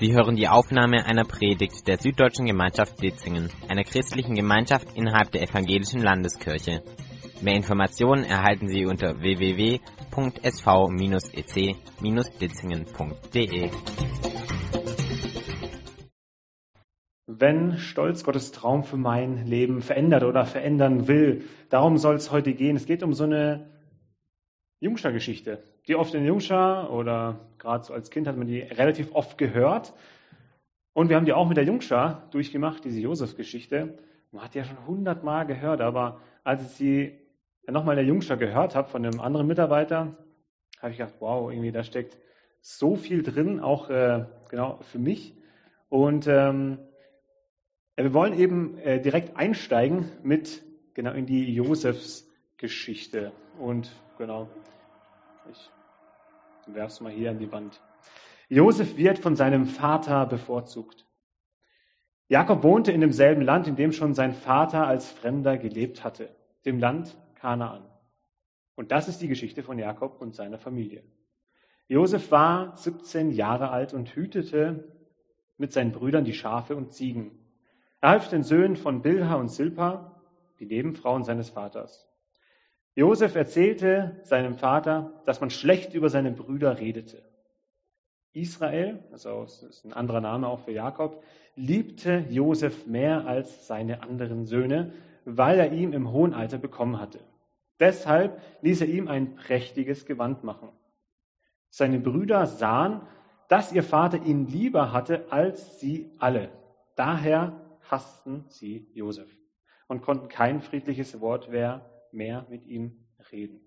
Sie hören die Aufnahme einer Predigt der Süddeutschen Gemeinschaft Ditzingen, einer christlichen Gemeinschaft innerhalb der Evangelischen Landeskirche. Mehr Informationen erhalten Sie unter www.sv-ec-ditzingen.de. Wenn Stolz Gottes Traum für mein Leben verändert oder verändern will, darum soll es heute gehen. Es geht um so eine Jungschar-Geschichte, die oft in Jungschar oder gerade so als Kind hat man die relativ oft gehört. Und wir haben die auch mit der Jungschar durchgemacht, diese Josef-Geschichte. Man hat die ja schon hundertmal gehört, aber als ich sie nochmal in der Jungschar gehört habe von einem anderen Mitarbeiter, habe ich gedacht, wow, irgendwie da steckt so viel drin, auch äh, genau für mich. Und ähm, wir wollen eben äh, direkt einsteigen mit genau in die Josefs Geschichte. Und genau, ich werfe es mal hier an die Wand. Josef wird von seinem Vater bevorzugt. Jakob wohnte in demselben Land, in dem schon sein Vater als Fremder gelebt hatte, dem Land Kanaan. Und das ist die Geschichte von Jakob und seiner Familie. Josef war 17 Jahre alt und hütete mit seinen Brüdern die Schafe und Ziegen. Er half den Söhnen von Bilha und Silpa, die Nebenfrauen seines Vaters. Josef erzählte seinem Vater, dass man schlecht über seine Brüder redete. Israel, also ist ein anderer Name auch für Jakob, liebte Josef mehr als seine anderen Söhne, weil er ihn im hohen Alter bekommen hatte. Deshalb ließ er ihm ein prächtiges Gewand machen. Seine Brüder sahen, dass ihr Vater ihn lieber hatte als sie alle. Daher hassten sie Josef und konnten kein friedliches Wort mehr, mehr mit ihm reden.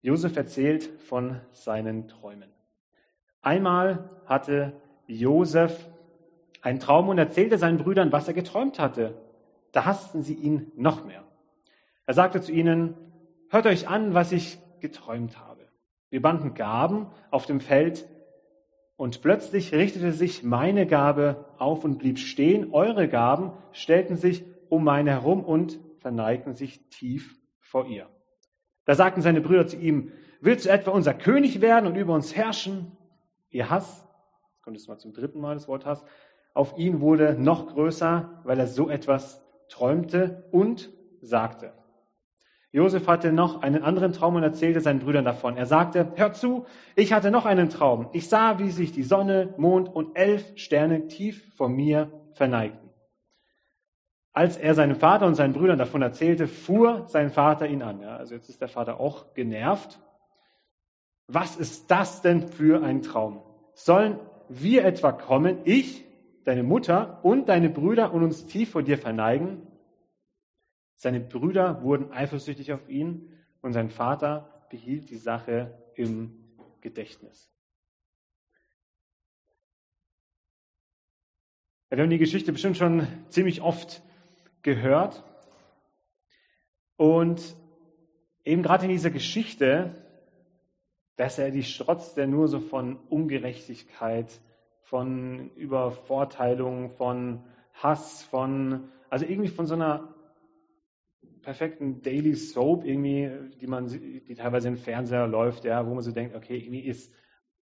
Josef erzählt von seinen Träumen. Einmal hatte Josef einen Traum und erzählte seinen Brüdern, was er geträumt hatte. Da hassten sie ihn noch mehr. Er sagte zu ihnen, hört euch an, was ich geträumt habe. Wir banden Gaben auf dem Feld und plötzlich richtete sich meine Gabe auf und blieb stehen. Eure Gaben stellten sich um meine herum und verneigten sich tief vor ihr. Da sagten seine Brüder zu ihm, willst du etwa unser König werden und über uns herrschen? Ihr Hass, kommt jetzt mal zum dritten Mal das Wort Hass, auf ihn wurde noch größer, weil er so etwas träumte und sagte. Josef hatte noch einen anderen Traum und erzählte seinen Brüdern davon. Er sagte, hört zu, ich hatte noch einen Traum. Ich sah, wie sich die Sonne, Mond und elf Sterne tief vor mir verneigten. Als er seinem Vater und seinen Brüdern davon erzählte, fuhr sein Vater ihn an. Ja, also jetzt ist der Vater auch genervt. Was ist das denn für ein Traum? Sollen wir etwa kommen, ich, deine Mutter und deine Brüder und uns tief vor dir verneigen? Seine Brüder wurden eifersüchtig auf ihn und sein Vater behielt die Sache im Gedächtnis. Wir haben die Geschichte bestimmt schon ziemlich oft gehört. Und eben gerade in dieser Geschichte, dass er die strotzt er nur so von Ungerechtigkeit, von Übervorteilung, von Hass, von, also irgendwie von so einer perfekten Daily Soap irgendwie, die man, die teilweise im Fernseher läuft, ja, wo man so denkt, okay, irgendwie ist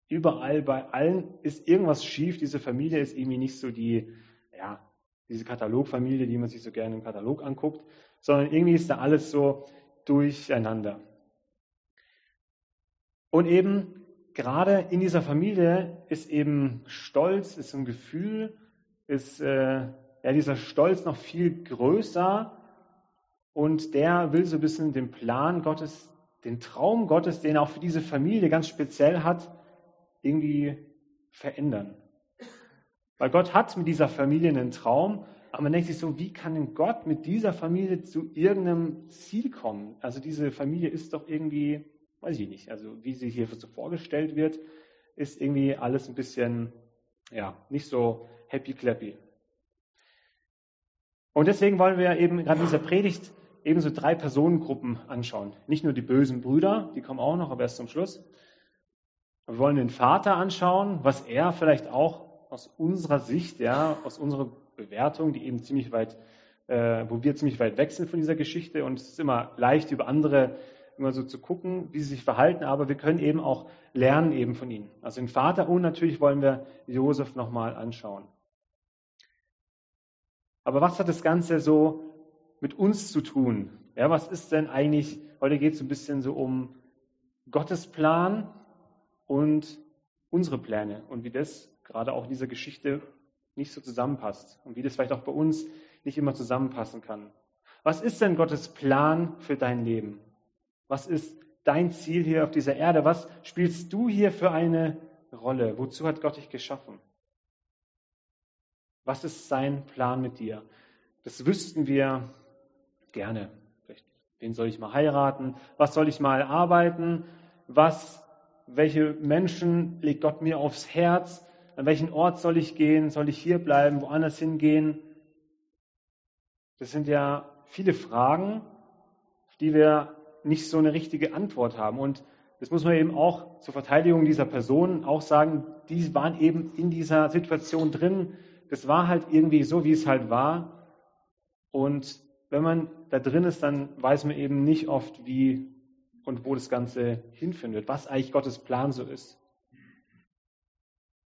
überall bei allen ist irgendwas schief. Diese Familie ist irgendwie nicht so die, ja, diese Katalogfamilie, die man sich so gerne im Katalog anguckt, sondern irgendwie ist da alles so durcheinander. Und eben gerade in dieser Familie ist eben Stolz, ist ein Gefühl, ist äh, ja dieser Stolz noch viel größer und der will so ein bisschen den Plan Gottes, den Traum Gottes, den er auch für diese Familie ganz speziell hat, irgendwie verändern. Weil Gott hat mit dieser Familie einen Traum, aber man denkt sich so, wie kann denn Gott mit dieser Familie zu irgendeinem Ziel kommen? Also diese Familie ist doch irgendwie, weiß ich nicht, also wie sie hier so vorgestellt wird, ist irgendwie alles ein bisschen, ja, nicht so happy clappy. Und deswegen wollen wir eben gerade in dieser Predigt ebenso drei Personengruppen anschauen. Nicht nur die bösen Brüder, die kommen auch noch, aber erst zum Schluss. Wir wollen den Vater anschauen, was er vielleicht auch aus unserer Sicht, ja, aus unserer Bewertung, die eben ziemlich weit, äh, wo wir ziemlich weit weg sind von dieser Geschichte und es ist immer leicht über andere immer so zu gucken, wie sie sich verhalten, aber wir können eben auch lernen eben von ihnen. Also den Vater und natürlich wollen wir Josef nochmal anschauen. Aber was hat das Ganze so mit uns zu tun? Ja, was ist denn eigentlich, heute geht es ein bisschen so um Gottes Plan und unsere Pläne und wie das gerade auch in dieser Geschichte nicht so zusammenpasst und wie das vielleicht auch bei uns nicht immer zusammenpassen kann. Was ist denn Gottes Plan für dein Leben? Was ist dein Ziel hier auf dieser Erde? Was spielst du hier für eine Rolle? Wozu hat Gott dich geschaffen? Was ist sein Plan mit dir? Das wüssten wir gerne. Wen soll ich mal heiraten? Was soll ich mal arbeiten? Was, welche Menschen legt Gott mir aufs Herz? An welchen Ort soll ich gehen? Soll ich hier bleiben? Woanders hingehen? Das sind ja viele Fragen, auf die wir nicht so eine richtige Antwort haben. Und das muss man eben auch zur Verteidigung dieser Personen auch sagen, die waren eben in dieser Situation drin. Das war halt irgendwie so, wie es halt war. Und wenn man da drin ist, dann weiß man eben nicht oft, wie und wo das Ganze hinfindet, was eigentlich Gottes Plan so ist.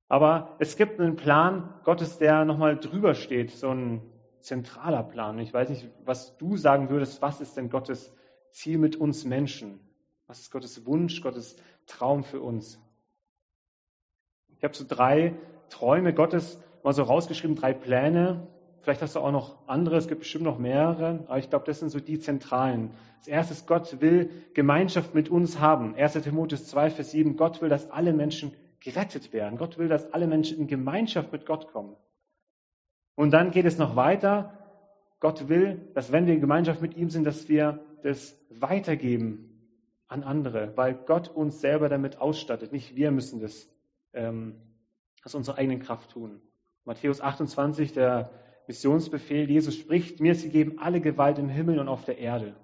Aber es gibt einen Plan Gottes, der nochmal drüber steht, so ein zentraler Plan. Ich weiß nicht, was du sagen würdest, was ist denn Gottes Ziel mit uns Menschen? Was ist Gottes Wunsch, Gottes Traum für uns? Ich habe so drei Träume Gottes mal so rausgeschrieben, drei Pläne. Vielleicht hast du auch noch andere, es gibt bestimmt noch mehrere, aber ich glaube, das sind so die zentralen. Das erste ist, Gott will Gemeinschaft mit uns haben. 1. Timotheus 2, Vers 7, Gott will, dass alle Menschen gerettet werden. Gott will, dass alle Menschen in Gemeinschaft mit Gott kommen. Und dann geht es noch weiter. Gott will, dass wenn wir in Gemeinschaft mit ihm sind, dass wir das weitergeben an andere, weil Gott uns selber damit ausstattet. Nicht wir müssen das ähm, aus unserer eigenen Kraft tun. Matthäus 28, der Missionsbefehl, Jesus spricht, mir ist gegeben alle Gewalt im Himmel und auf der Erde.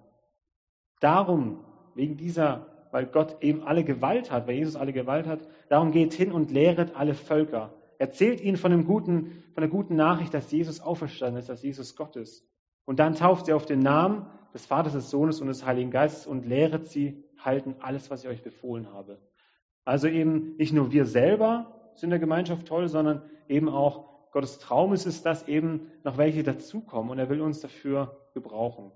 Darum, wegen dieser, weil Gott eben alle Gewalt hat, weil Jesus alle Gewalt hat, darum geht hin und lehret alle Völker. Erzählt ihnen von, dem guten, von der guten Nachricht, dass Jesus auferstanden ist, dass Jesus Gott ist. Und dann tauft sie auf den Namen des Vaters, des Sohnes und des Heiligen Geistes und lehret sie halten alles, was ich euch befohlen habe. Also eben nicht nur wir selber sind in der Gemeinschaft toll, sondern eben auch Gottes Traum ist es, dass eben noch welche dazukommen und er will uns dafür gebrauchen.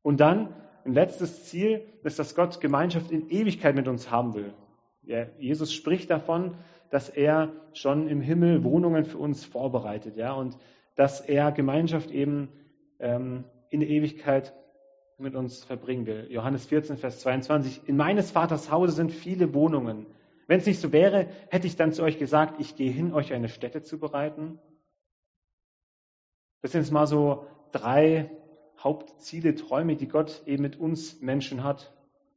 Und dann ein letztes Ziel ist, dass Gott Gemeinschaft in Ewigkeit mit uns haben will. Ja, Jesus spricht davon, dass er schon im Himmel Wohnungen für uns vorbereitet, ja, und dass er Gemeinschaft eben ähm, in der Ewigkeit mit uns verbringen will. Johannes 14, Vers 22. In meines Vaters Hause sind viele Wohnungen. Wenn es nicht so wäre, hätte ich dann zu euch gesagt, ich gehe hin, euch eine Stätte zu bereiten. Das sind jetzt mal so drei Hauptziele, Träume, die Gott eben mit uns Menschen hat.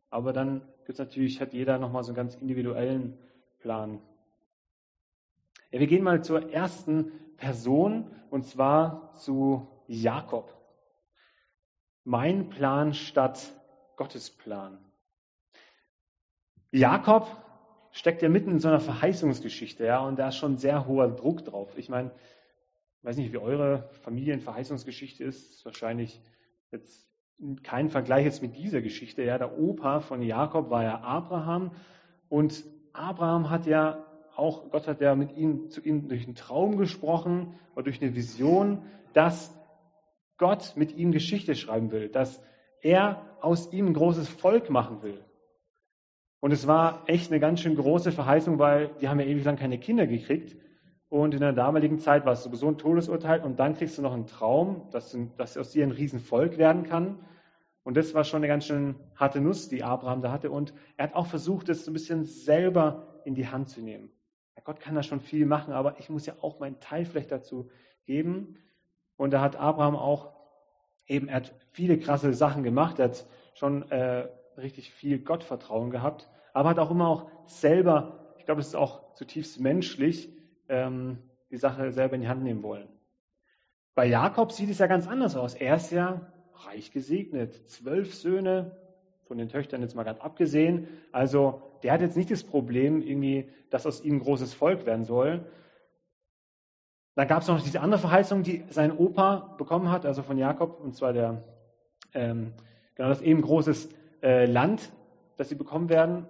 Aber dann gibt es natürlich, hat jeder nochmal so einen ganz individuellen Plan. Ja, wir gehen mal zur ersten Person und zwar zu Jakob. Mein Plan statt Gottes Plan. Jakob steckt ja mitten in so einer Verheißungsgeschichte, ja, und da ist schon sehr hoher Druck drauf. Ich meine, ich weiß nicht, wie eure Familienverheißungsgeschichte ist, ist wahrscheinlich jetzt kein Vergleich jetzt mit dieser Geschichte. Ja, der Opa von Jakob war ja Abraham und Abraham hat ja auch, Gott hat ja mit ihm, zu ihm durch einen Traum gesprochen oder durch eine Vision, dass Gott mit ihm Geschichte schreiben will, dass er aus ihm ein großes Volk machen will. Und es war echt eine ganz schön große Verheißung, weil die haben ja ewig lang keine Kinder gekriegt. Und in der damaligen Zeit war es sowieso ein Todesurteil. Und dann kriegst du noch einen Traum, dass, dass aus dir ein Riesenvolk werden kann. Und das war schon eine ganz schön harte Nuss, die Abraham da hatte. Und er hat auch versucht, es so ein bisschen selber in die Hand zu nehmen. Ja, Gott kann da schon viel machen, aber ich muss ja auch meinen Teil vielleicht dazu geben. Und da hat Abraham auch eben, er hat viele krasse Sachen gemacht. Er hat schon äh, richtig viel Gottvertrauen gehabt aber hat auch immer auch selber, ich glaube, es ist auch zutiefst menschlich, ähm, die Sache selber in die Hand nehmen wollen. Bei Jakob sieht es ja ganz anders aus. Er ist ja reich gesegnet. Zwölf Söhne, von den Töchtern jetzt mal ganz abgesehen. Also der hat jetzt nicht das Problem, irgendwie, dass aus ihm ein großes Volk werden soll. Dann gab es noch diese andere Verheißung, die sein Opa bekommen hat, also von Jakob, und zwar der, ähm, genau, dass eben großes äh, Land, das sie bekommen werden.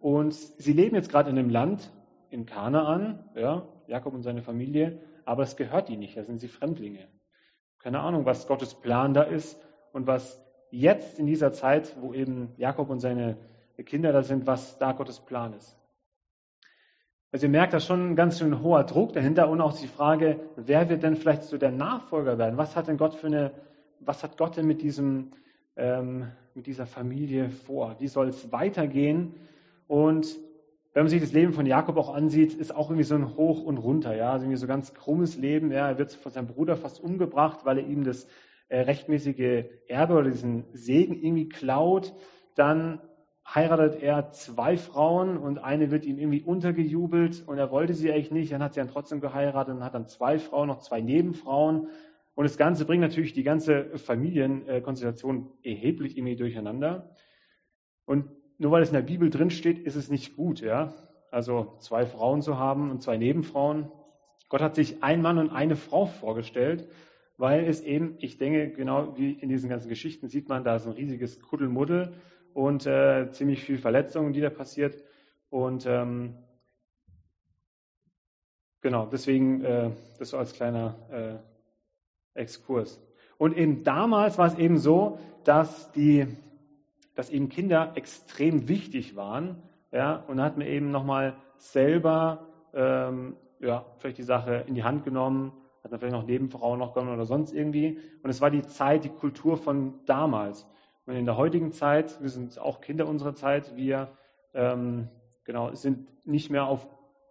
Und sie leben jetzt gerade in einem Land, in Kanaan, ja, Jakob und seine Familie, aber es gehört ihnen nicht, da sind sie Fremdlinge. Keine Ahnung, was Gottes Plan da ist und was jetzt in dieser Zeit, wo eben Jakob und seine Kinder da sind, was da Gottes Plan ist. Also ihr merkt, da schon ein ganz schön hoher Druck dahinter und auch die Frage, wer wird denn vielleicht so der Nachfolger werden? Was hat denn Gott für eine, was hat Gott denn mit diesem, ähm, mit dieser Familie vor? Wie soll es weitergehen? Und wenn man sich das Leben von Jakob auch ansieht, ist auch irgendwie so ein Hoch und Runter, ja, also irgendwie so ganz krummes Leben. Ja, er wird von seinem Bruder fast umgebracht, weil er ihm das äh, rechtmäßige Erbe oder diesen Segen irgendwie klaut. Dann heiratet er zwei Frauen und eine wird ihm irgendwie untergejubelt und er wollte sie eigentlich nicht. Dann hat sie dann trotzdem geheiratet und hat dann zwei Frauen, noch zwei Nebenfrauen. Und das Ganze bringt natürlich die ganze Familienkonstellation erheblich irgendwie durcheinander. Und nur weil es in der Bibel drin steht, ist es nicht gut, ja. Also zwei Frauen zu haben und zwei Nebenfrauen. Gott hat sich ein Mann und eine Frau vorgestellt, weil es eben, ich denke, genau wie in diesen ganzen Geschichten sieht man, da ist ein riesiges Kuddelmuddel und äh, ziemlich viel Verletzungen, die da passiert. Und ähm, genau, deswegen äh, das so als kleiner äh, Exkurs. Und eben damals war es eben so, dass die, dass eben Kinder extrem wichtig waren. Ja, und hat man eben nochmal selber ähm, ja, vielleicht die Sache in die Hand genommen, hat man vielleicht noch Nebenfrauen noch genommen oder sonst irgendwie. Und es war die Zeit, die Kultur von damals. Und in der heutigen Zeit, wir sind auch Kinder unserer Zeit, wir ähm, genau, sind nicht mehr auf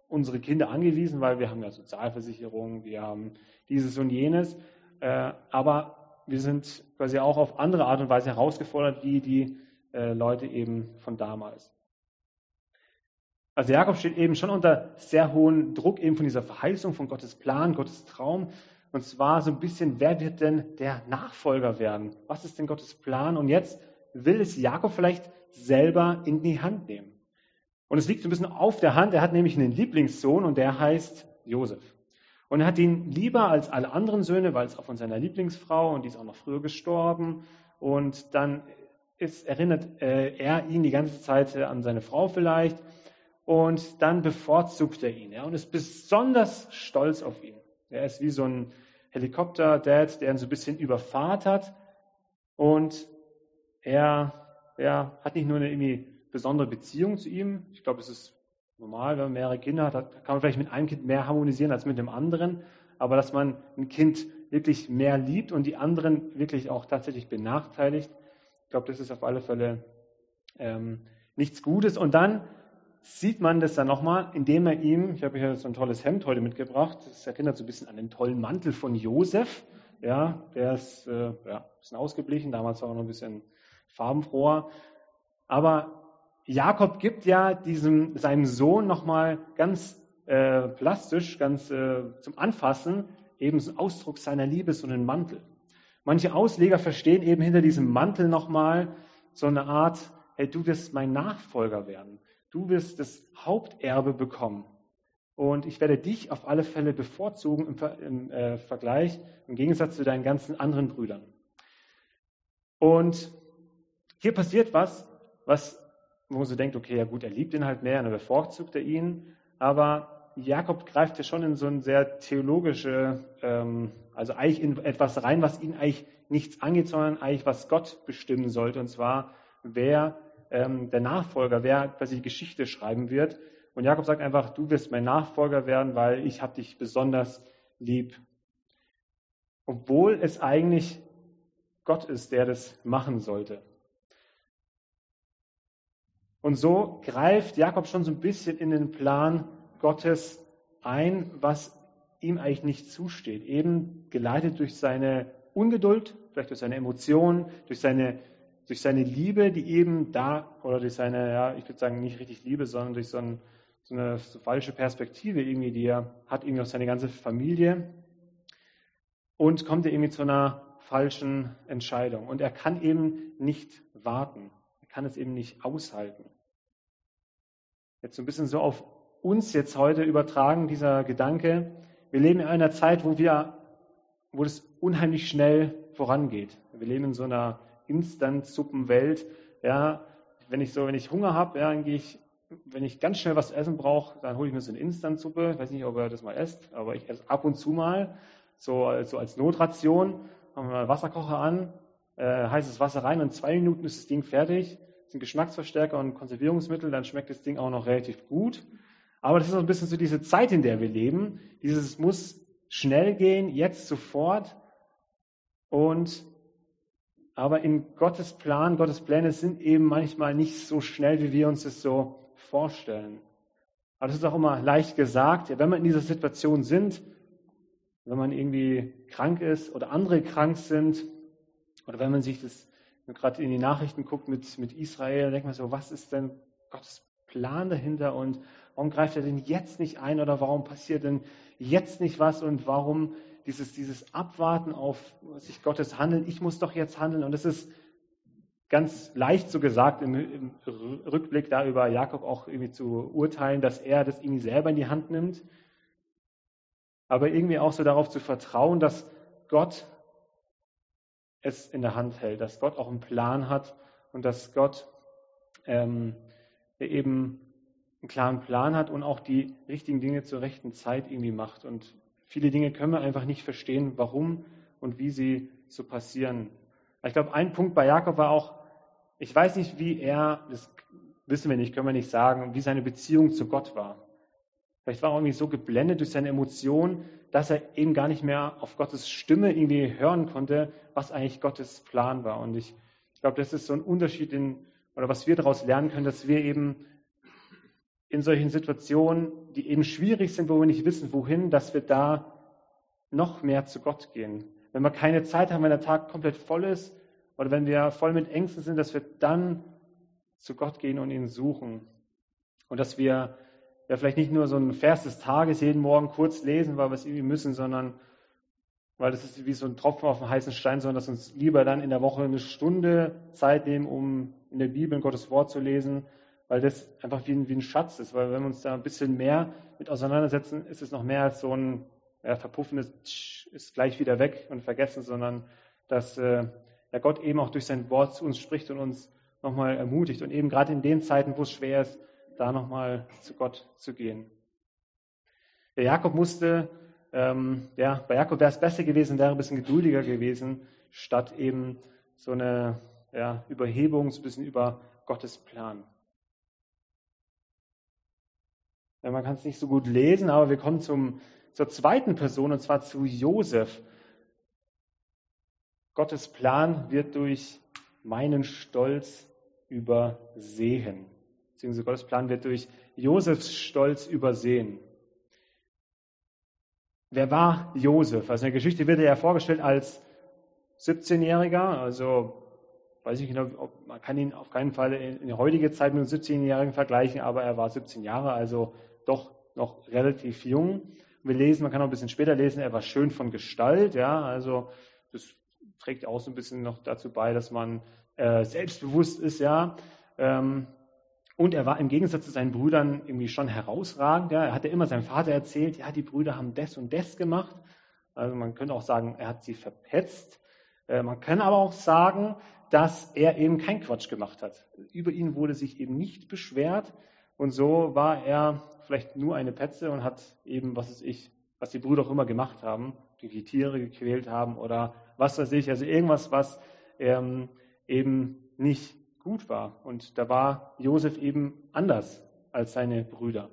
unsere Kinder angewiesen, weil wir haben ja Sozialversicherung, wir haben dieses und jenes. Äh, aber wir sind quasi auch auf andere Art und Weise herausgefordert, wie die äh, Leute eben von damals. Also Jakob steht eben schon unter sehr hohem Druck eben von dieser Verheißung, von Gottes Plan, Gottes Traum. Und zwar so ein bisschen, wer wird denn der Nachfolger werden? Was ist denn Gottes Plan? Und jetzt will es Jakob vielleicht selber in die Hand nehmen. Und es liegt so ein bisschen auf der Hand. Er hat nämlich einen Lieblingssohn und der heißt Josef. Und er hat ihn lieber als alle anderen Söhne, weil es auch von seiner Lieblingsfrau und die ist auch noch früher gestorben. Und dann ist, erinnert äh, er ihn die ganze Zeit äh, an seine Frau vielleicht. Und dann bevorzugt er ihn ja, und ist besonders stolz auf ihn. Er ist wie so ein Helikopter-Dad, der ihn so ein bisschen überfahrt hat. Und er, er hat nicht nur eine irgendwie besondere Beziehung zu ihm. Ich glaube, es ist normal, wenn man mehrere Kinder hat, kann man vielleicht mit einem Kind mehr harmonisieren als mit dem anderen. Aber dass man ein Kind wirklich mehr liebt und die anderen wirklich auch tatsächlich benachteiligt, glaube, das ist auf alle Fälle ähm, nichts Gutes. Und dann sieht man das dann nochmal, indem er ihm, ich habe hier so ein tolles Hemd heute mitgebracht, das erinnert so ein bisschen an den tollen Mantel von Josef. Ja, der ist äh, ja, ein bisschen ausgeblichen, damals war er noch ein bisschen farbenfroher. Aber Jakob gibt ja diesem, seinem Sohn nochmal ganz äh, plastisch, ganz äh, zum Anfassen, eben so einen Ausdruck seiner Liebe, so einen Mantel. Manche Ausleger verstehen eben hinter diesem Mantel nochmal so eine Art, hey, du wirst mein Nachfolger werden du wirst das Haupterbe bekommen. Und ich werde dich auf alle Fälle bevorzugen im, Ver im äh, Vergleich, im Gegensatz zu deinen ganzen anderen Brüdern. Und hier passiert was, was, wo man so denkt, okay, ja gut, er liebt ihn halt mehr, er bevorzugt er ihn. Aber Jakob greift ja schon in so ein sehr theologische, ähm, also eigentlich in etwas rein, was ihn eigentlich nichts angeht, sondern eigentlich was Gott bestimmen sollte. Und zwar, wer ähm, der Nachfolger, wer quasi die Geschichte schreiben wird. Und Jakob sagt einfach, du wirst mein Nachfolger werden, weil ich habe dich besonders lieb. Obwohl es eigentlich Gott ist, der das machen sollte. Und so greift Jakob schon so ein bisschen in den Plan Gottes ein, was ihm eigentlich nicht zusteht. Eben geleitet durch seine Ungeduld, vielleicht durch seine Emotionen, durch seine durch seine Liebe, die eben da, oder durch seine, ja, ich würde sagen, nicht richtig Liebe, sondern durch so, ein, so eine so falsche Perspektive irgendwie, die er hat, irgendwie auf seine ganze Familie. Und kommt er irgendwie zu einer falschen Entscheidung. Und er kann eben nicht warten. Er kann es eben nicht aushalten. Jetzt so ein bisschen so auf uns jetzt heute übertragen, dieser Gedanke. Wir leben in einer Zeit, wo wir, wo es unheimlich schnell vorangeht. Wir leben in so einer Instant-Suppenwelt. Ja, wenn ich so, wenn ich Hunger habe, ja, dann gehe ich, wenn ich ganz schnell was essen brauche, dann hole ich mir so eine Instant-Suppe. Ich weiß nicht, ob ihr das mal esst, aber ich esse ab und zu mal, so, so als Notration. Machen wir mal Wasserkocher an, äh, heißes Wasser rein und in zwei Minuten ist das Ding fertig. Das sind Geschmacksverstärker und Konservierungsmittel, dann schmeckt das Ding auch noch relativ gut. Aber das ist auch ein bisschen so diese Zeit, in der wir leben. Dieses muss schnell gehen, jetzt sofort. Und aber in Gottes Plan, Gottes Pläne sind eben manchmal nicht so schnell, wie wir uns das so vorstellen. Aber das ist auch immer leicht gesagt. Wenn wir in dieser Situation sind, wenn man irgendwie krank ist oder andere krank sind, oder wenn man sich das gerade in die Nachrichten guckt mit, mit Israel, denkt man so, was ist denn Gottes Plan dahinter und warum greift er denn jetzt nicht ein oder warum passiert denn jetzt nicht was und warum dieses, dieses Abwarten auf sich Gottes Handeln, ich muss doch jetzt handeln. Und es ist ganz leicht so gesagt im, im, Rückblick da über Jakob auch irgendwie zu urteilen, dass er das irgendwie selber in die Hand nimmt. Aber irgendwie auch so darauf zu vertrauen, dass Gott es in der Hand hält, dass Gott auch einen Plan hat und dass Gott ähm, eben einen klaren Plan hat und auch die richtigen Dinge zur rechten Zeit irgendwie macht. Und Viele Dinge können wir einfach nicht verstehen, warum und wie sie so passieren. Ich glaube, ein Punkt bei Jakob war auch, ich weiß nicht, wie er, das wissen wir nicht, können wir nicht sagen, wie seine Beziehung zu Gott war. Vielleicht war er irgendwie so geblendet durch seine Emotionen, dass er eben gar nicht mehr auf Gottes Stimme irgendwie hören konnte, was eigentlich Gottes Plan war. Und ich, ich glaube, das ist so ein Unterschied in, oder was wir daraus lernen können, dass wir eben in solchen Situationen, die eben schwierig sind, wo wir nicht wissen, wohin, dass wir da noch mehr zu Gott gehen. Wenn wir keine Zeit haben, wenn der Tag komplett voll ist oder wenn wir voll mit Ängsten sind, dass wir dann zu Gott gehen und ihn suchen. Und dass wir ja vielleicht nicht nur so ein Vers des Tages jeden Morgen kurz lesen, weil wir es irgendwie müssen, sondern weil das ist wie so ein Tropfen auf dem heißen Stein, sondern dass uns lieber dann in der Woche eine Stunde Zeit nehmen, um in der Bibel Gottes Wort zu lesen weil das einfach wie ein, wie ein Schatz ist. Weil wenn wir uns da ein bisschen mehr mit auseinandersetzen, ist es noch mehr als so ein ja, verpuffendes ist gleich wieder weg und vergessen, sondern dass äh, ja, Gott eben auch durch sein Wort zu uns spricht und uns nochmal ermutigt. Und eben gerade in den Zeiten, wo es schwer ist, da nochmal zu Gott zu gehen. Der Jakob musste, ähm, ja, bei Jakob wäre es besser gewesen, wäre ein bisschen geduldiger gewesen, statt eben so eine ja, Überhebung, so ein bisschen über Gottes Plan. Man kann es nicht so gut lesen, aber wir kommen zum, zur zweiten Person, und zwar zu Josef. Gottes Plan wird durch meinen Stolz übersehen. Beziehungsweise Gottes Plan wird durch Josefs Stolz übersehen. Wer war Josef? Also in der Geschichte wird er ja vorgestellt als 17-Jähriger, also weiß ich genau, ob, man kann ihn auf keinen Fall in, in heutige Zeit mit einem 17-Jährigen vergleichen, aber er war 17 Jahre, also doch noch relativ jung. Wir lesen, man kann auch ein bisschen später lesen, er war schön von Gestalt, ja, also das trägt auch so ein bisschen noch dazu bei, dass man äh, selbstbewusst ist, ja. Ähm, und er war im Gegensatz zu seinen Brüdern irgendwie schon herausragend. Ja. Er hatte immer seinem Vater erzählt, ja, die Brüder haben das und das gemacht. Also man könnte auch sagen, er hat sie verpetzt. Äh, man kann aber auch sagen, dass er eben kein Quatsch gemacht hat. Über ihn wurde sich eben nicht beschwert. Und so war er vielleicht nur eine Petze und hat eben, was weiß ich, was die Brüder auch immer gemacht haben, die Tiere gequält haben oder was weiß ich, also irgendwas, was ähm, eben nicht gut war. Und da war Josef eben anders als seine Brüder.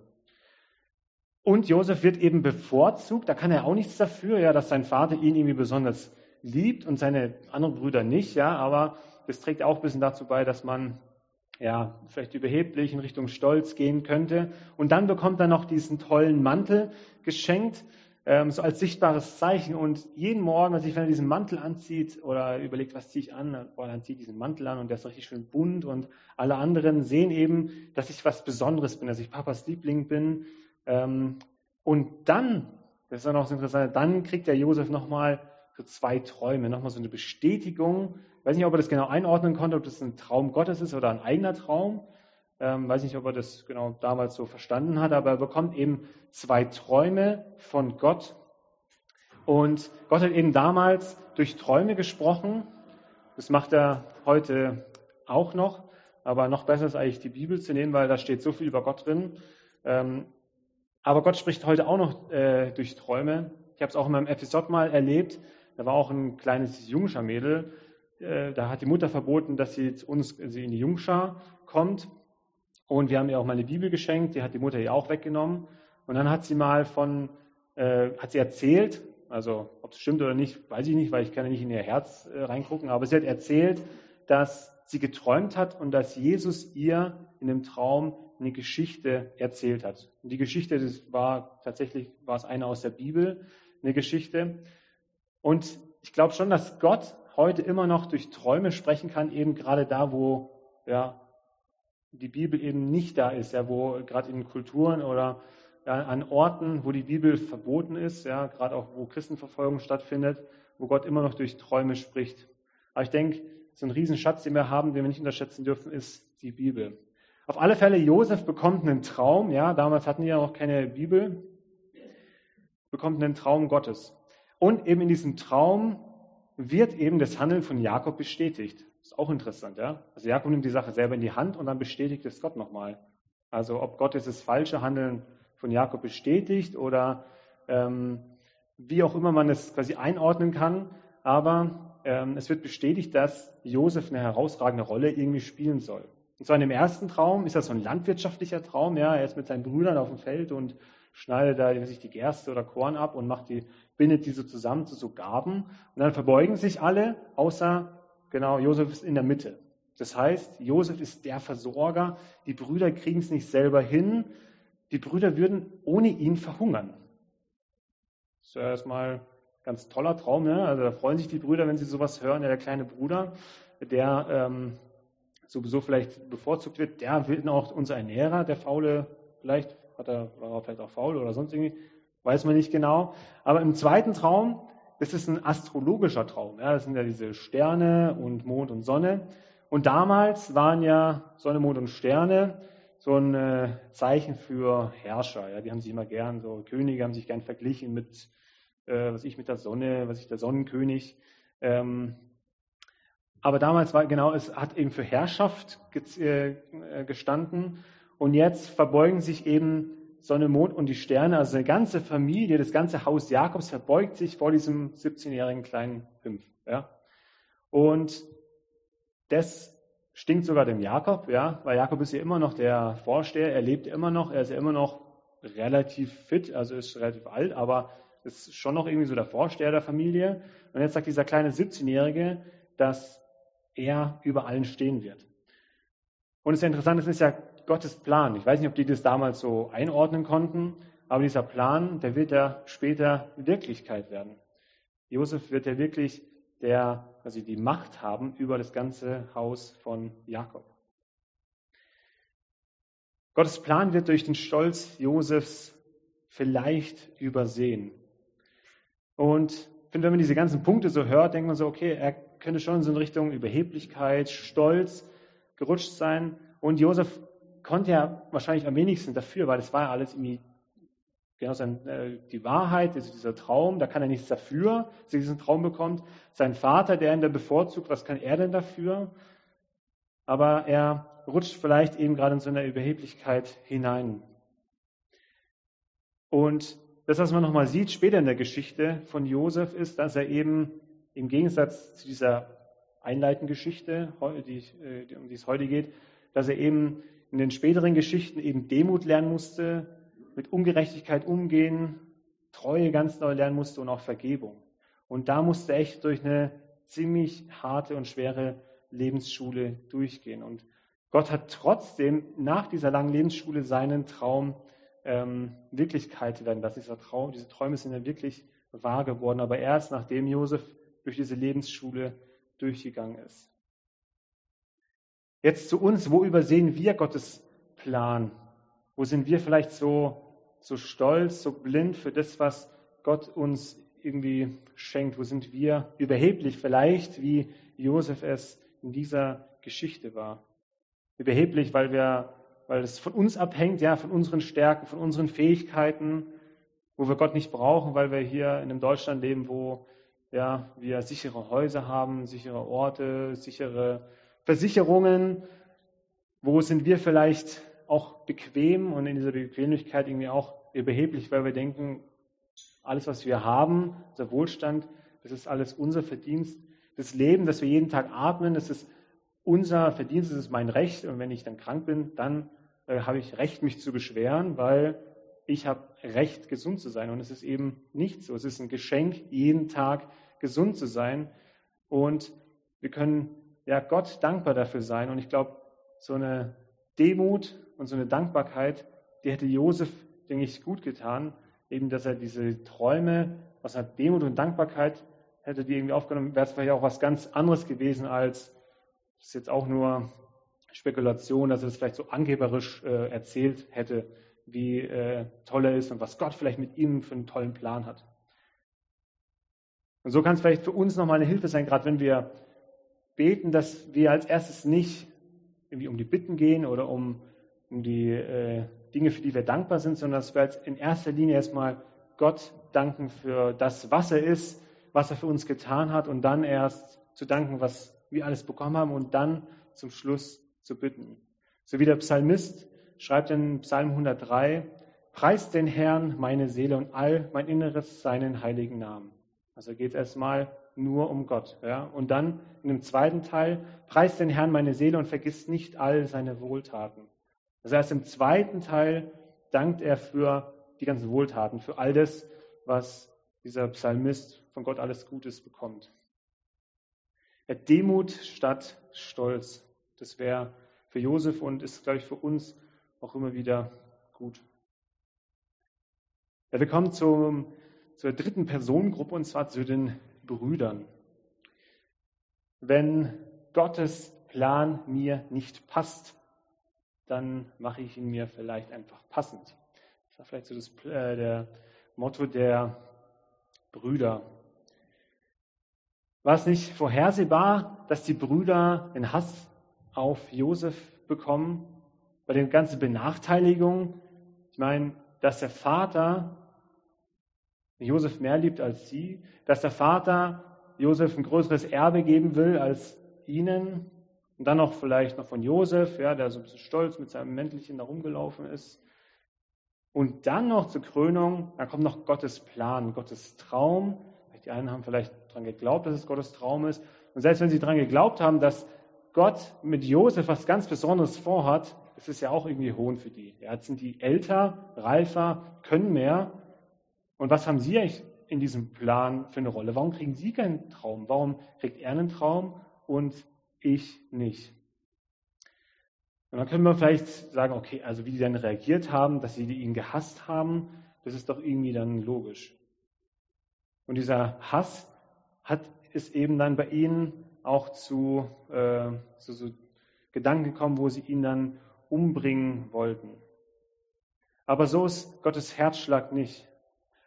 Und Josef wird eben bevorzugt, da kann er auch nichts dafür, ja, dass sein Vater ihn irgendwie besonders liebt und seine anderen Brüder nicht, ja, aber das trägt auch ein bisschen dazu bei, dass man ja, vielleicht überheblich in Richtung Stolz gehen könnte. Und dann bekommt er noch diesen tollen Mantel geschenkt, ähm, so als sichtbares Zeichen. Und jeden Morgen, wenn er diesen Mantel anzieht oder überlegt, was ziehe ich an, boah, dann zieht diesen Mantel an und der ist richtig schön bunt und alle anderen sehen eben, dass ich was Besonderes bin, dass ich Papas Liebling bin. Ähm, und dann, das ist auch noch so interessant, dann kriegt der Josef nochmal so zwei Träume, nochmal so eine Bestätigung ich weiß nicht, ob er das genau einordnen konnte, ob das ein Traum Gottes ist oder ein eigener Traum. Ähm, weiß nicht, ob er das genau damals so verstanden hat, aber er bekommt eben zwei Träume von Gott. Und Gott hat eben damals durch Träume gesprochen. Das macht er heute auch noch. aber noch besser ist eigentlich die Bibel zu nehmen, weil da steht so viel über Gott drin. Ähm, aber Gott spricht heute auch noch äh, durch Träume. Ich habe es auch in meinem Episod mal erlebt. Da war auch ein kleines Jungschar-Mädel. Äh, da hat die Mutter verboten, dass sie zu uns sie in die Jungschar kommt. Und wir haben ihr auch mal eine Bibel geschenkt. Die hat die Mutter ihr auch weggenommen. Und dann hat sie mal von, äh, hat sie erzählt, also ob es stimmt oder nicht, weiß ich nicht, weil ich kann ja nicht in ihr Herz äh, reingucken. Aber sie hat erzählt, dass sie geträumt hat und dass Jesus ihr in dem Traum eine Geschichte erzählt hat. Und die Geschichte, das war tatsächlich, war es eine aus der Bibel, eine Geschichte. Und ich glaube schon, dass Gott heute immer noch durch Träume sprechen kann, eben gerade da, wo ja, die Bibel eben nicht da ist, ja, wo gerade in Kulturen oder ja, an Orten, wo die Bibel verboten ist, ja, gerade auch wo Christenverfolgung stattfindet, wo Gott immer noch durch Träume spricht. Aber ich denke, so ein Riesenschatz, den wir haben, den wir nicht unterschätzen dürfen, ist die Bibel. Auf alle Fälle, Josef bekommt einen Traum, ja, damals hatten die ja noch keine Bibel, bekommt einen Traum Gottes. Und eben in diesem Traum wird eben das Handeln von Jakob bestätigt. Ist auch interessant, ja. Also Jakob nimmt die Sache selber in die Hand und dann bestätigt es Gott nochmal. Also ob Gott dieses falsche Handeln von Jakob bestätigt oder ähm, wie auch immer man es quasi einordnen kann, aber ähm, es wird bestätigt, dass Josef eine herausragende Rolle irgendwie spielen soll. Und zwar in dem ersten Traum ist das so ein landwirtschaftlicher Traum. Ja, er ist mit seinen Brüdern auf dem Feld und schneidet da sich die Gerste oder Korn ab und macht die, bindet die so zusammen zu so Gaben. Und dann verbeugen sich alle, außer, genau, Josef ist in der Mitte. Das heißt, Josef ist der Versorger. Die Brüder kriegen es nicht selber hin. Die Brüder würden ohne ihn verhungern. Das ist ja erstmal ein ganz toller Traum. Ne? Also da freuen sich die Brüder, wenn sie sowas hören. Ja, der kleine Bruder, der ähm, sowieso vielleicht bevorzugt wird, der wird auch unser Ernährer, der Faule, vielleicht hat er, war vielleicht auch faul oder sonst irgendwie, weiß man nicht genau. Aber im zweiten Traum, ist ein astrologischer Traum. Ja, das sind ja diese Sterne und Mond und Sonne. Und damals waren ja Sonne, Mond und Sterne so ein äh, Zeichen für Herrscher. Ja, die haben sich immer gern, so Könige haben sich gern verglichen mit, äh, was ich mit der Sonne, was ich der Sonnenkönig. Ähm, aber damals war genau, es hat eben für Herrschaft äh, gestanden. Und jetzt verbeugen sich eben Sonne, Mond und die Sterne, also eine ganze Familie, das ganze Haus Jakobs verbeugt sich vor diesem 17-jährigen kleinen Pimpf. Ja? Und das stinkt sogar dem Jakob, ja, weil Jakob ist ja immer noch der Vorsteher, er lebt immer noch, er ist ja immer noch relativ fit, also ist relativ alt, aber ist schon noch irgendwie so der Vorsteher der Familie. Und jetzt sagt dieser kleine 17-Jährige, dass er über allen stehen wird. Und es ist ja interessant, das ist ja Gottes Plan. Ich weiß nicht, ob die das damals so einordnen konnten, aber dieser Plan, der wird ja später Wirklichkeit werden. Josef wird ja wirklich der, also die Macht haben über das ganze Haus von Jakob. Gottes Plan wird durch den Stolz Josefs vielleicht übersehen. Und ich finde, wenn man diese ganzen Punkte so hört, denkt man so, okay, er könnte schon so in Richtung Überheblichkeit, Stolz gerutscht sein. Und Josef konnte ja wahrscheinlich am wenigsten dafür, weil das war ja alles irgendwie genau sein, äh, die Wahrheit, also dieser Traum, da kann er nichts dafür, dass er diesen Traum bekommt. Sein Vater, der ihn da bevorzugt, was kann er denn dafür? Aber er rutscht vielleicht eben gerade in so eine Überheblichkeit hinein. Und das, was man nochmal sieht später in der Geschichte von Josef, ist, dass er eben im Gegensatz zu dieser einleitenden Geschichte, äh, um die es heute geht, dass er eben in den späteren Geschichten eben Demut lernen musste, mit Ungerechtigkeit umgehen, Treue ganz neu lernen musste und auch Vergebung. Und da musste er echt durch eine ziemlich harte und schwere Lebensschule durchgehen. Und Gott hat trotzdem nach dieser langen Lebensschule seinen Traum ähm, Wirklichkeit werden lassen. Dieser Traum, diese Träume sind ja wirklich wahr geworden, aber erst nachdem Josef durch diese Lebensschule durchgegangen ist. Jetzt zu uns, wo übersehen wir Gottes Plan? Wo sind wir vielleicht so, so stolz, so blind für das, was Gott uns irgendwie schenkt? Wo sind wir überheblich vielleicht, wie Josef es in dieser Geschichte war? Überheblich, weil wir, weil es von uns abhängt, ja, von unseren Stärken, von unseren Fähigkeiten, wo wir Gott nicht brauchen, weil wir hier in einem Deutschland leben, wo ja, wir sichere Häuser haben, sichere Orte, sichere Versicherungen, Wo sind wir vielleicht auch bequem und in dieser Bequemlichkeit irgendwie auch überheblich, weil wir denken, alles, was wir haben, unser Wohlstand, das ist alles unser Verdienst. Das Leben, das wir jeden Tag atmen, das ist unser Verdienst, das ist mein Recht. Und wenn ich dann krank bin, dann äh, habe ich Recht, mich zu beschweren, weil ich habe Recht, gesund zu sein. Und es ist eben nicht so. Es ist ein Geschenk, jeden Tag gesund zu sein. Und wir können ja Gott dankbar dafür sein. Und ich glaube, so eine Demut und so eine Dankbarkeit, die hätte Josef, denke ich, gut getan. Eben, dass er diese Träume aus einer Demut und Dankbarkeit hätte die irgendwie aufgenommen, wäre es vielleicht auch was ganz anderes gewesen als, das ist jetzt auch nur Spekulation, dass er es vielleicht so angeberisch äh, erzählt hätte, wie äh, toll er ist und was Gott vielleicht mit ihm für einen tollen Plan hat. Und so kann es vielleicht für uns nochmal eine Hilfe sein, gerade wenn wir beten, dass wir als erstes nicht irgendwie um die Bitten gehen oder um, um die äh, Dinge, für die wir dankbar sind, sondern dass wir in erster Linie erstmal Gott danken für das, was er ist, was er für uns getan hat und dann erst zu danken, was wir alles bekommen haben und dann zum Schluss zu bitten. So wie der Psalmist schreibt in Psalm 103, Preist den Herrn meine Seele und all mein Inneres seinen heiligen Namen. Also geht es erstmal nur um Gott. Ja? Und dann in dem zweiten Teil, preist den Herrn meine Seele und vergisst nicht all seine Wohltaten. Also erst im zweiten Teil dankt er für die ganzen Wohltaten, für all das, was dieser Psalmist von Gott alles Gutes bekommt. Er Demut statt Stolz. Das wäre für Josef und ist, glaube ich, für uns auch immer wieder gut. Ja, wir kommen zum, zur dritten Personengruppe und zwar zu den Brüdern. Wenn Gottes Plan mir nicht passt, dann mache ich ihn mir vielleicht einfach passend. Das war vielleicht so das äh, der Motto der Brüder. War es nicht vorhersehbar, dass die Brüder den Hass auf Josef bekommen? Bei den ganzen Benachteiligungen? Ich meine, dass der Vater Josef mehr liebt als sie, dass der Vater Josef ein größeres Erbe geben will als ihnen und dann noch vielleicht noch von Josef, ja, der so ein bisschen stolz mit seinem Mäntelchen da rumgelaufen ist. Und dann noch zur Krönung, da kommt noch Gottes Plan, Gottes Traum. Die einen haben vielleicht daran geglaubt, dass es Gottes Traum ist. Und selbst wenn sie daran geglaubt haben, dass Gott mit Josef was ganz Besonderes vorhat, ist es ja auch irgendwie Hohn für die. Ja, jetzt sind die älter, reifer, können mehr. Und was haben sie eigentlich in diesem Plan für eine Rolle? Warum kriegen sie keinen Traum? Warum kriegt er einen Traum und ich nicht? Und dann können wir vielleicht sagen, okay, also wie die dann reagiert haben, dass sie ihn gehasst haben, das ist doch irgendwie dann logisch. Und dieser Hass hat es eben dann bei ihnen auch zu, äh, zu so Gedanken gekommen, wo sie ihn dann umbringen wollten. Aber so ist Gottes Herzschlag nicht.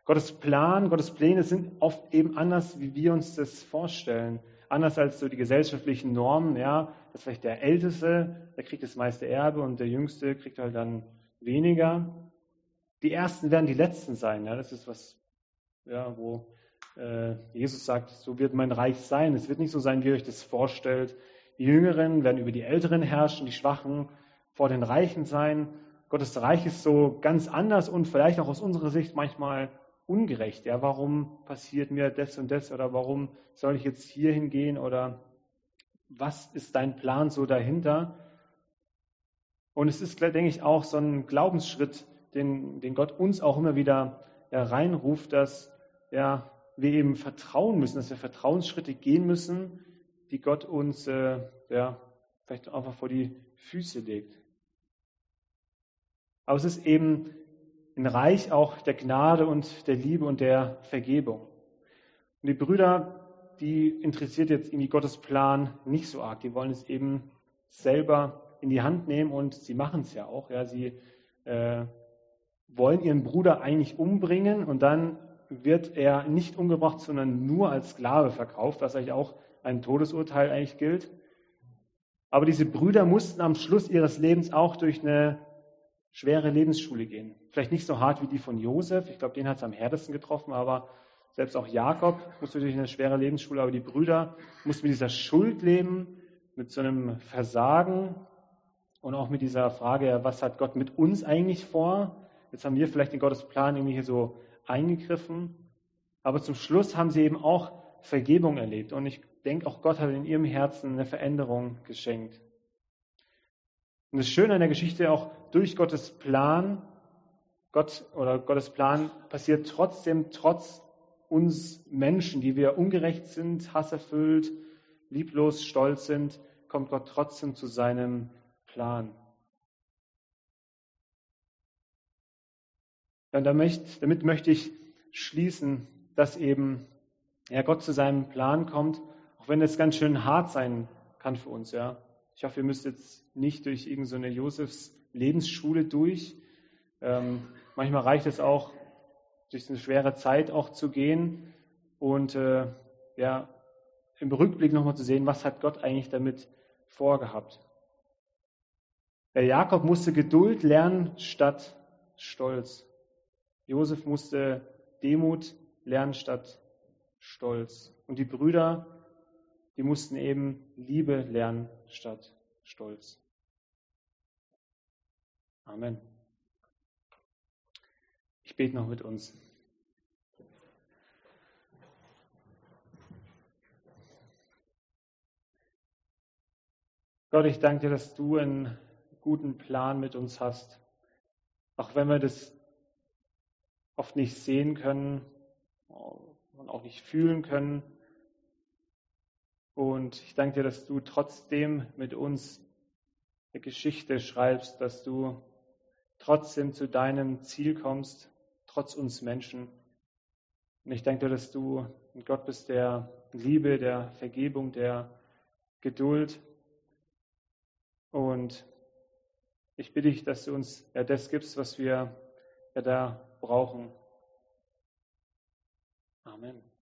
Gottes Plan, Gottes Pläne sind oft eben anders, wie wir uns das vorstellen. Anders als so die gesellschaftlichen Normen, ja, dass vielleicht der Älteste, der kriegt das meiste Erbe und der Jüngste kriegt halt dann weniger. Die Ersten werden die Letzten sein, ja, das ist was, ja, wo äh, Jesus sagt, so wird mein Reich sein. Es wird nicht so sein, wie ihr euch das vorstellt. Die Jüngeren werden über die Älteren herrschen, die Schwachen vor den Reichen sein. Gottes Reich ist so ganz anders und vielleicht auch aus unserer Sicht manchmal ungerecht. Ja, warum passiert mir das und das oder warum soll ich jetzt hier hingehen oder was ist dein Plan so dahinter? Und es ist, denke ich, auch so ein Glaubensschritt, den, den Gott uns auch immer wieder ja, reinruft, dass ja, wir eben vertrauen müssen, dass wir Vertrauensschritte gehen müssen, die Gott uns äh, ja, vielleicht einfach vor die Füße legt. Aber es ist eben ein Reich auch der Gnade und der Liebe und der Vergebung. Und die Brüder, die interessiert jetzt irgendwie Gottes Plan nicht so arg. Die wollen es eben selber in die Hand nehmen und sie machen es ja auch. Ja, sie äh, wollen ihren Bruder eigentlich umbringen und dann wird er nicht umgebracht, sondern nur als Sklave verkauft, was eigentlich auch ein Todesurteil eigentlich gilt. Aber diese Brüder mussten am Schluss ihres Lebens auch durch eine schwere Lebensschule gehen. Vielleicht nicht so hart wie die von Josef, ich glaube, den hat es am härtesten getroffen, aber selbst auch Jakob musste durch eine schwere Lebensschule, aber die Brüder mussten mit dieser Schuld leben, mit so einem Versagen Und auch mit dieser Frage, was hat Gott mit uns eigentlich vor? Jetzt haben wir vielleicht in Gottes Plan irgendwie hier so eingegriffen. Aber zum Schluss haben sie eben auch Vergebung erlebt. Und ich denke, auch Gott hat in ihrem Herzen eine Veränderung geschenkt. Und das Schöne an der Geschichte, auch durch Gottes Plan, Gott oder Gottes Plan passiert trotzdem, trotz uns Menschen, die wir ungerecht sind, hasserfüllt, lieblos, stolz sind, kommt Gott trotzdem zu seinem Plan. Und damit möchte ich schließen, dass eben ja, Gott zu seinem Plan kommt, auch wenn es ganz schön hart sein kann für uns. Ja. Ich hoffe, ihr müsst jetzt nicht durch irgendeine so Josefs Lebensschule durch. Ähm, manchmal reicht es auch, durch eine schwere Zeit auch zu gehen und äh, ja, im Rückblick nochmal zu sehen, was hat Gott eigentlich damit vorgehabt. Der Jakob musste Geduld lernen statt Stolz. Josef musste Demut lernen statt Stolz. Und die Brüder, die mussten eben Liebe lernen statt Stolz. Amen. Ich bete noch mit uns. Gott, ich danke dir, dass du einen guten Plan mit uns hast. Auch wenn wir das oft nicht sehen können und auch nicht fühlen können. Und ich danke dir, dass du trotzdem mit uns eine Geschichte schreibst, dass du trotzdem zu deinem Ziel kommst, trotz uns Menschen. Und ich danke dir, dass du ein Gott bist der Liebe, der Vergebung, der Geduld. Und ich bitte dich, dass du uns ja das gibst, was wir ja da brauchen. Amen.